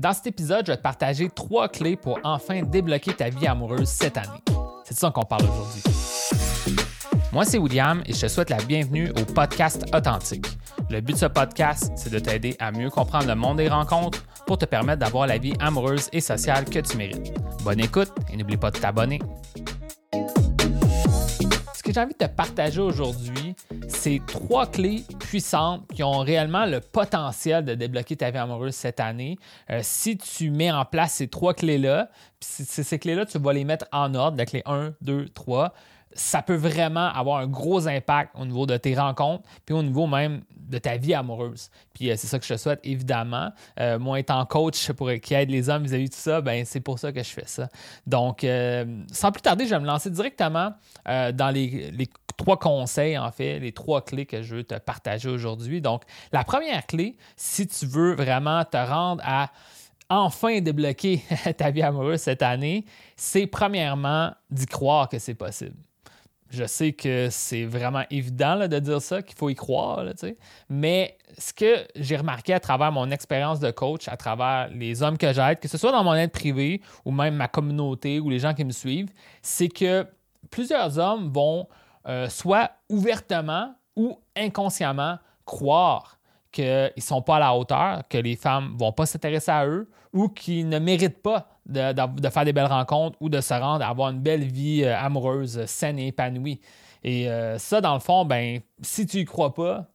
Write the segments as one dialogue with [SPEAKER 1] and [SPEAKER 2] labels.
[SPEAKER 1] Dans cet épisode, je vais te partager trois clés pour enfin débloquer ta vie amoureuse cette année. C'est de ça qu'on parle aujourd'hui. Moi, c'est William et je te souhaite la bienvenue au podcast Authentique. Le but de ce podcast, c'est de t'aider à mieux comprendre le monde des rencontres pour te permettre d'avoir la vie amoureuse et sociale que tu mérites. Bonne écoute et n'oublie pas de t'abonner. Ce que j'ai envie de te partager aujourd'hui, c'est trois clés puissantes qui ont réellement le potentiel de débloquer ta vie amoureuse cette année. Euh, si tu mets en place ces trois clés-là, ces clés-là, tu vas les mettre en ordre, la clé 1, 2, 3 ça peut vraiment avoir un gros impact au niveau de tes rencontres, puis au niveau même de ta vie amoureuse. Puis euh, c'est ça que je te souhaite, évidemment. Euh, moi, étant coach pour qui aide les hommes vis-à-vis de tout ça, ben c'est pour ça que je fais ça. Donc, euh, sans plus tarder, je vais me lancer directement dans les, les, trois conseils, en fait, les trois clés que je veux te partager aujourd'hui. Donc, la première clé, si tu veux vraiment te rendre à enfin débloquer ta vie amoureuse cette année, c'est premièrement d'y croire que c'est possible. Je sais que c'est vraiment évident de dire ça, qu'il faut y croire, mais ce que j'ai remarqué à travers mon expérience de coach, à travers les hommes que j'aide, que ce soit dans mon aide privée ou même ma communauté ou les gens qui me suivent, c'est que plusieurs hommes vont euh, soit ouvertement ou inconsciemment croire qu'ils ne sont pas à la hauteur, que les femmes ne vont pas s'intéresser à eux ou qu'ils ne méritent pas de, faire des belles rencontres ou de se rendre à avoir une belle vie euh, amoureuse, saine et épanouie. Et euh, ça, dans le fond, ben, si tu y crois pas,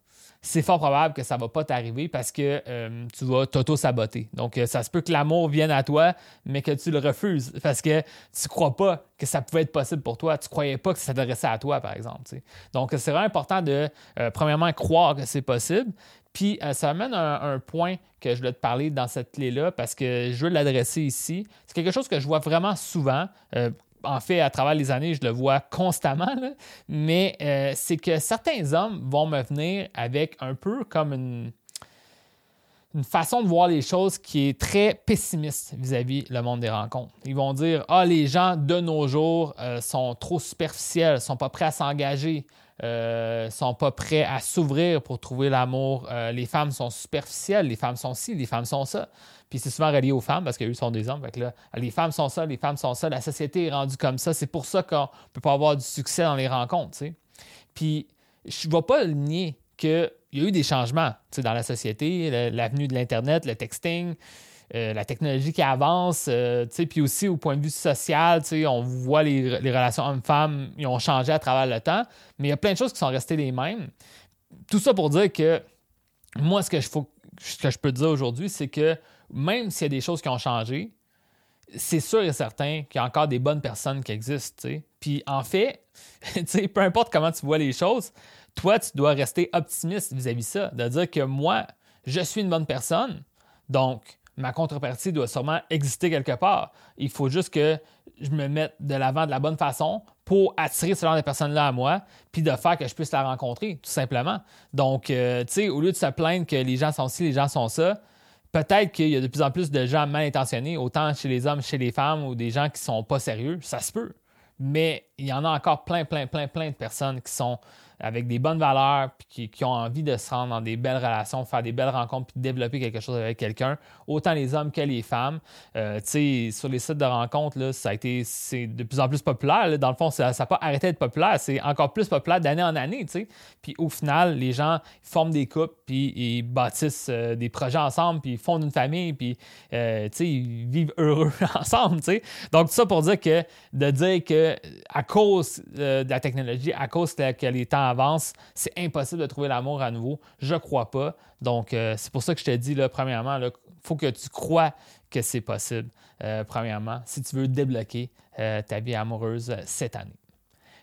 [SPEAKER 1] c'est fort probable que ça ne va pas t'arriver parce que euh, tu vas t'auto-saboter. Donc, ça se peut que l'amour vienne à toi, mais que tu le refuses parce que tu ne crois pas que ça pouvait être possible pour toi. Tu ne croyais pas que ça s'adressait à toi, par exemple. Donc, c'est vraiment important de, premièrement, croire que c'est possible. Puis euh, ça amène un, un, point que je voulais te parler dans cette clé-là parce que je veux l'adresser ici. C'est quelque chose que je vois vraiment souvent. Euh, en fait, à travers les années, je le vois constamment, mais euh, c'est que certains hommes vont me venir avec un peu comme une, façon de voir les choses qui est très pessimiste vis-à-vis le monde des rencontres. Ils vont dire Ah, les gens de nos jours sont trop superficiels, sont pas prêts à s'engager, euh, sont pas prêts à s'ouvrir pour trouver l'amour. Euh, les femmes sont superficielles, les femmes sont ci, les femmes sont ça. Puis c'est souvent relié aux femmes parce qu'eux sont des hommes. là, les femmes sont ça, les femmes sont ça. La société est rendue comme ça. C'est pour ça qu'on ne peut pas avoir du succès dans les rencontres. Puis je ne vais pas le nier qu'il y a eu des changements dans la société, l'avenue de l'Internet, le texting. Euh, la technologie qui avance, euh, puis aussi au point de vue social, on voit les, relations hommes-femmes, ils ont changé à travers le temps, mais il y a plein de choses qui sont restées les mêmes. Tout ça pour dire que moi, ce que je, ce que je peux dire aujourd'hui, c'est que même s'il y a des choses qui ont changé, c'est sûr et certain qu'il y a encore des bonnes personnes qui existent. Puis en fait, peu importe comment tu vois les choses, toi, tu dois rester optimiste vis-à-vis de ça, de dire que moi, je suis une bonne personne, donc ma contrepartie doit sûrement exister quelque part. Il faut juste que je me mette de l'avant de la bonne façon pour attirer ce genre de personnes-là à moi, puis de faire que je puisse la rencontrer, tout simplement. Donc, euh, tu sais, au lieu de se plaindre que les gens sont ci, les gens sont ça, peut-être qu'il y a de plus en plus de gens mal intentionnés, autant chez les hommes, chez les femmes, ou des gens qui sont pas sérieux, ça se peut. Mais il y en a encore plein, plein, plein, plein de personnes qui sont avec des bonnes valeurs, puis qui, ont envie de se rendre dans des belles relations, faire des belles rencontres, puis développer quelque chose avec quelqu'un, autant les hommes que les femmes. Euh, tu sais, sur les sites de rencontres, là, ça a été c'est de plus en plus populaire. Dans le fond, ça n'a pas arrêté d'être populaire, c'est encore plus populaire d'année en année. Tu sais. Puis au final, les gens forment des couples, puis ils bâtissent euh, des projets ensemble, puis ils fondent une famille, puis euh, tu sais, ils vivent heureux ensemble. Tu sais. Donc, tout ça pour dire que de dire que à cause de la technologie, à cause que les temps avance, c'est impossible de trouver l'amour à nouveau. Je crois pas. Donc, euh, c'est pour ça que je te dis, là, premièrement, il faut que tu crois que c'est possible, euh, premièrement, si tu veux débloquer euh, ta vie amoureuse cette année.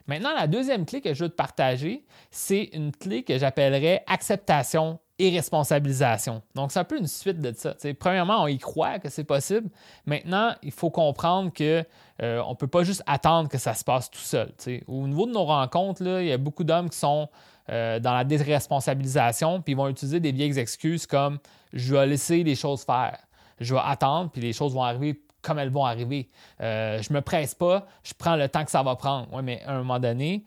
[SPEAKER 1] Maintenant, la deuxième clé que je veux te partager, c'est une clé que j'appellerais acceptation et responsabilisation. Donc, c'est un peu une suite de ça. premièrement, on y croit que c'est possible. Maintenant, il faut comprendre qu'on euh, ne peut pas juste attendre que ça se passe tout seul. Au niveau de nos rencontres, là, il y a beaucoup d'hommes qui sont euh, dans la déresponsabilisation, puis ils vont utiliser des vieilles excuses comme je vais laisser les choses faire. Je vais attendre, puis les choses vont arriver comme elles vont arriver. Euh, je ne me presse pas, je prends le temps que ça va prendre. Oui, mais à un moment donné,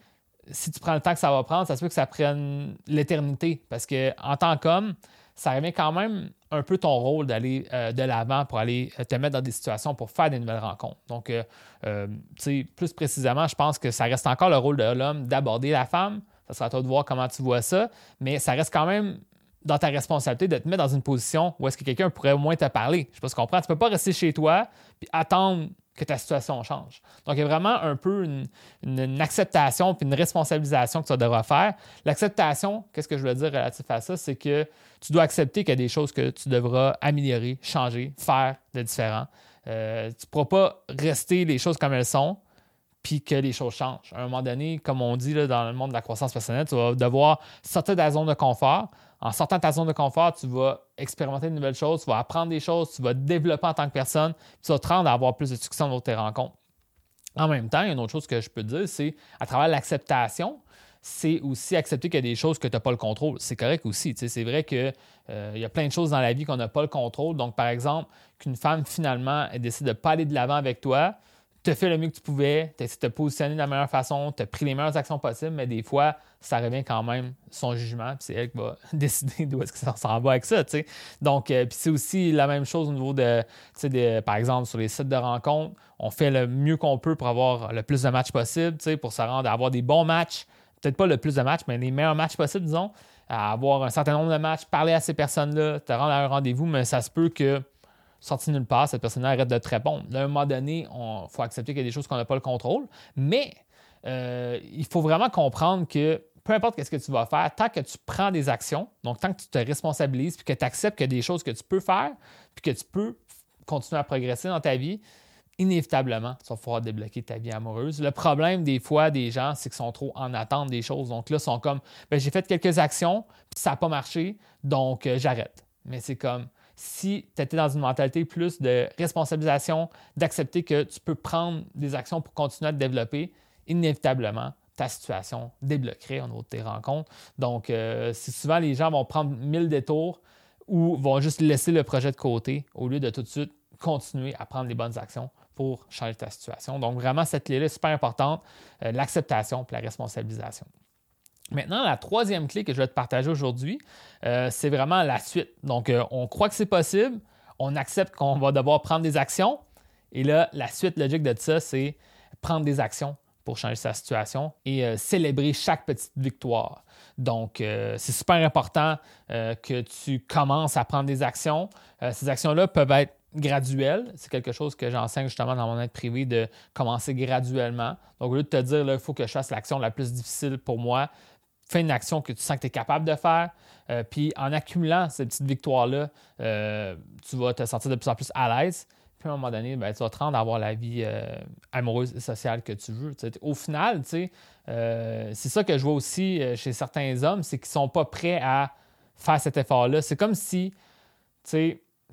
[SPEAKER 1] si tu prends le temps que ça va prendre, ça se peut que ça prenne l'éternité. Parce que en tant qu'homme, ça revient quand même un peu ton rôle d'aller euh, de l'avant pour aller te mettre dans des situations pour faire des nouvelles rencontres. Donc, plus précisément, je pense que ça reste encore le rôle de l'homme d'aborder la femme. Ça sera à toi de voir comment tu vois ça, mais ça reste quand même dans ta responsabilité de te mettre dans une position où est-ce que quelqu'un pourrait au moins te parler. Je sais pas si tu comprends. Tu ne peux pas rester chez toi et attendre que ta situation change. Donc, il y a vraiment un peu une, acceptation puis une responsabilisation que tu devras faire. L'acceptation, qu'est-ce que je veux dire relatif à ça? C'est que tu dois accepter qu'il y a des choses que tu devras améliorer, changer, faire de différent. Euh, tu ne pourras pas rester les choses comme elles sont puis que les choses changent. À un moment donné, comme on dit là, dans le monde de la croissance personnelle, tu vas devoir sortir de ta zone de confort, en sortant de ta zone de confort, tu vas expérimenter de nouvelles choses, tu vas apprendre des choses, tu vas te développer en tant que personne, tu vas te rendre à avoir plus de succès dans tes rencontres. En même temps, il y a une autre chose que je peux te dire, c'est à travers l'acceptation, c'est aussi accepter qu'il y a des choses que tu n'as pas le contrôle. C'est correct aussi. C'est vrai qu'il euh, y a plein de choses dans la vie qu'on n'a pas le contrôle. Donc, par exemple, qu'une femme finalement décide de ne pas aller de l'avant avec toi, tu as fait le mieux que tu pouvais, tu as essayé de te positionner de la meilleure façon, tu as pris les meilleures actions possibles, mais des fois, ça revient quand même son jugement, puis c'est elle qui va décider d'où est-ce que ça s'en va avec ça. sais. Donc, euh, puis c'est aussi la même chose au niveau de, de, par exemple, sur les sites de rencontres, on fait le mieux qu'on peut pour avoir le plus de matchs possible, pour se rendre à avoir des bons matchs, peut-être pas le plus de matchs, mais les meilleurs matchs possibles, disons, à avoir un certain nombre de matchs, parler à ces personnes-là, te rendre à un rendez-vous, mais ça se peut que sorti nulle part, cette personne-là arrête de te répondre. à un moment donné, il faut accepter qu'il y a des choses qu'on n'a pas le contrôle, mais euh, il faut vraiment comprendre que peu importe ce que tu vas faire, tant que tu prends des actions, donc tant que tu te responsabilises, puis que tu acceptes qu'il y a des choses que tu peux faire, puis que tu peux continuer à progresser dans ta vie, inévitablement, tu vas pouvoir débloquer ta vie amoureuse. Le problème des fois des gens, c'est qu'ils sont trop en attente des choses. Donc là, ils sont comme, ben, j'ai fait quelques actions, puis ça n'a pas marché, donc euh, j'arrête. Mais c'est comme, si tu étais dans une mentalité plus de responsabilisation, d'accepter que tu peux prendre des actions pour continuer à te développer, inévitablement, ta situation débloquerait au niveau de tes rencontres. Donc, euh, souvent les gens vont prendre mille détours ou vont juste laisser le projet de côté au lieu de tout de suite continuer à prendre les bonnes actions pour changer ta situation. Donc, vraiment, cette clé-là est super importante, euh, l'acceptation et la responsabilisation. Maintenant, la troisième clé que je vais te partager aujourd'hui, euh, c'est vraiment la suite. Donc, euh, on croit que c'est possible, on accepte qu'on va devoir prendre des actions, et là, la suite logique de ça, c'est prendre des actions pour changer sa situation et euh, célébrer chaque petite victoire. Donc, c'est super important que tu commences à prendre des actions. ces actions-là peuvent être graduelles. C'est quelque chose que j'enseigne justement dans mon aide privée de commencer graduellement. Donc, au lieu de te dire, il faut que je fasse l'action la plus difficile pour moi, fais une action que tu sens que tu es capable de faire. Euh, puis en accumulant ces petites victoires-là, euh, tu vas te sentir de plus en plus à l'aise. Puis à un moment donné, ben, tu vas te rendre à avoir la vie euh, amoureuse et sociale que tu veux. Au final, c'est ça que je vois aussi chez certains hommes, c'est qu'ils ne sont pas prêts à faire cet effort-là. C'est comme si,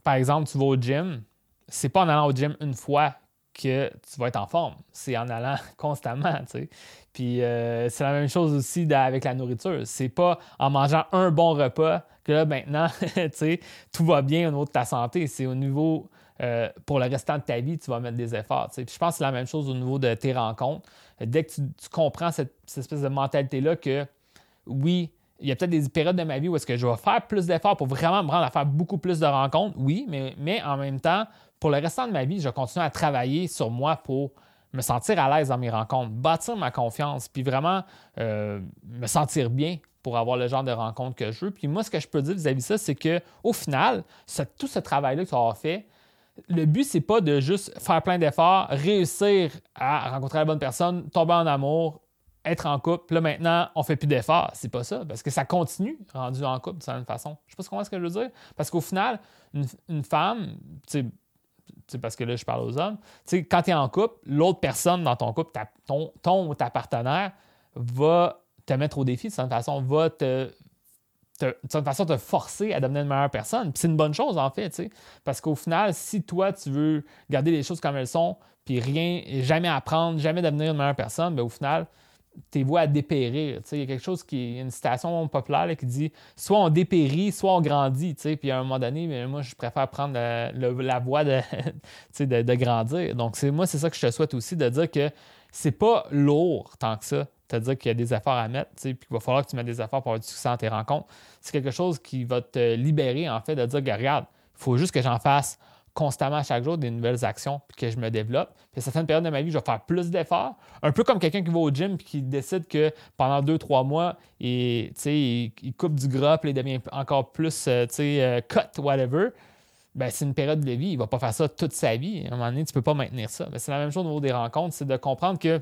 [SPEAKER 1] par exemple, tu vas au gym, c'est pas en allant au gym une fois que tu vas être en forme. C'est en allant constamment, tu sais. Puis euh, c'est la même chose aussi avec la nourriture. C'est pas en mangeant un bon repas que là, maintenant, tu sais, tout va bien au niveau de ta santé. C'est au niveau, euh, pour le restant de ta vie, tu vas mettre des efforts. Puis je pense que c'est la même chose au niveau de tes rencontres. Dès que tu, comprends cette, espèce de mentalité-là que, oui, il y a peut-être des périodes de ma vie où est-ce que je vais faire plus d'efforts pour vraiment me rendre à faire beaucoup plus de rencontres, oui, mais, mais en même temps, pour le restant de ma vie, je continue à travailler sur moi pour me sentir à l'aise dans mes rencontres, bâtir ma confiance, puis vraiment euh, me sentir bien pour avoir le genre de rencontre que je veux. Puis moi, ce que je peux dire vis-à-vis de ça, c'est qu'au final, tout ce travail-là que tu as fait, le but, c'est pas de juste faire plein d'efforts, réussir à rencontrer la bonne personne, tomber en amour, être en couple. Là, maintenant, on fait plus d'efforts. C'est pas ça. Parce que ça continue rendu en couple de certaine façon. Je sais pas comment ce que je veux dire. Parce qu'au final, une, une femme, parce que là, je parle aux hommes. quand tu es en couple, l'autre personne dans ton couple, ton, ton, ou ta partenaire, va te mettre au défi de cette façon, va te, toute forcer à devenir une meilleure personne. c'est une bonne chose, en fait, parce qu'au final, si toi, tu veux garder les choses comme elles sont, puis rien, jamais apprendre, jamais devenir une meilleure personne, bien, au final, tes voix à dépérir. Il y a quelque chose qui. une citation populaire qui dit soit on dépérit, soit on grandit. Puis à un moment donné, moi, je préfère prendre la, voie de, de, grandir. Donc, moi, c'est ça que je te souhaite aussi, de dire que c'est pas lourd tant que ça te dire qu'il y a des efforts à mettre, puis qu'il va falloir que tu mettes des efforts pour avoir du succès dans tes rencontres. C'est quelque chose qui va te libérer, en fait, de dire, regarde, il faut juste que j'en fasse constamment chaque jour des nouvelles actions puis que je me développe. Puis à certaines périodes de ma vie, je vais faire plus d'efforts. Un peu comme quelqu'un qui va au gym puis qui décide que pendant deux, trois mois, il, il, coupe du gras puis il devient encore plus euh, euh, cut, whatever. Ben, c'est une période de vie. Il ne va pas faire ça toute sa vie. À un moment donné, tu ne peux pas maintenir ça. c'est la même chose au niveau des rencontres, c'est de comprendre que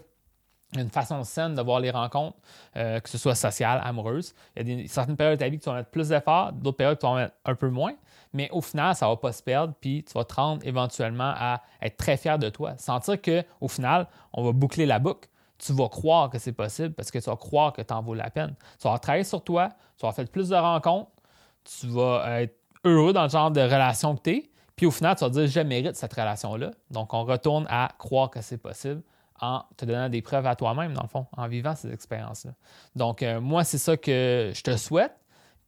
[SPEAKER 1] une façon saine de voir les rencontres, euh, que ce soit sociales, amoureuses. Il y a certaines périodes de ta vie que tu vas mettre plus d'efforts, d'autres périodes que tu vas mettre un peu moins. Mais au final, ça ne va pas se perdre, puis tu vas te rendre éventuellement à être très fier de toi. Sentir qu'au final, on va boucler la boucle. Tu vas croire que c'est possible parce que tu vas croire que tu en vaut la peine. Tu vas travailler sur toi, tu vas faire plus de rencontres, tu vas être heureux dans le genre de relation que tu es, puis au final, tu vas dire je mérite cette relation-là. Donc, on retourne à croire que c'est possible en te donnant des preuves à toi-même, dans le fond, en vivant ces expériences-là. Donc, euh, moi, c'est ça que je te souhaite.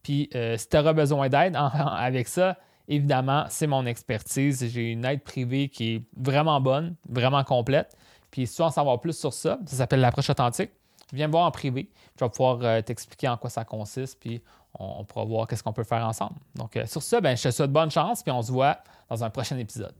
[SPEAKER 1] Puis euh, si tu auras besoin d'aide avec ça, évidemment, c'est mon expertise. J'ai une aide privée qui est vraiment bonne, vraiment complète. Puis si tu veux en savoir plus sur ça, ça s'appelle l'approche authentique. Viens me voir en privé. Je vais pouvoir euh, t'expliquer en quoi ça consiste, puis on, pourra voir qu'est-ce qu'on peut faire ensemble. Donc, sur ça, ben, je te souhaite bonne chance, puis on se voit dans un prochain épisode.